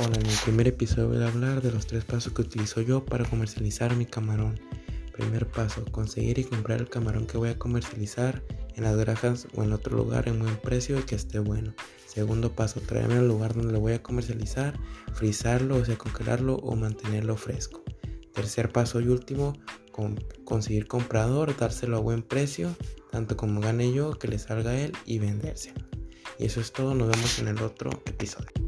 Hola, en el primer episodio voy a hablar de los tres pasos que utilizo yo para comercializar mi camarón. Primer paso, conseguir y comprar el camarón que voy a comercializar en las granjas o en otro lugar en buen precio y que esté bueno. Segundo paso, traerme al lugar donde lo voy a comercializar, frizarlo, o sea, congelarlo o mantenerlo fresco. Tercer paso y último, conseguir comprador, dárselo a buen precio, tanto como gane yo, que le salga a él y vendérselo. Y eso es todo, nos vemos en el otro episodio.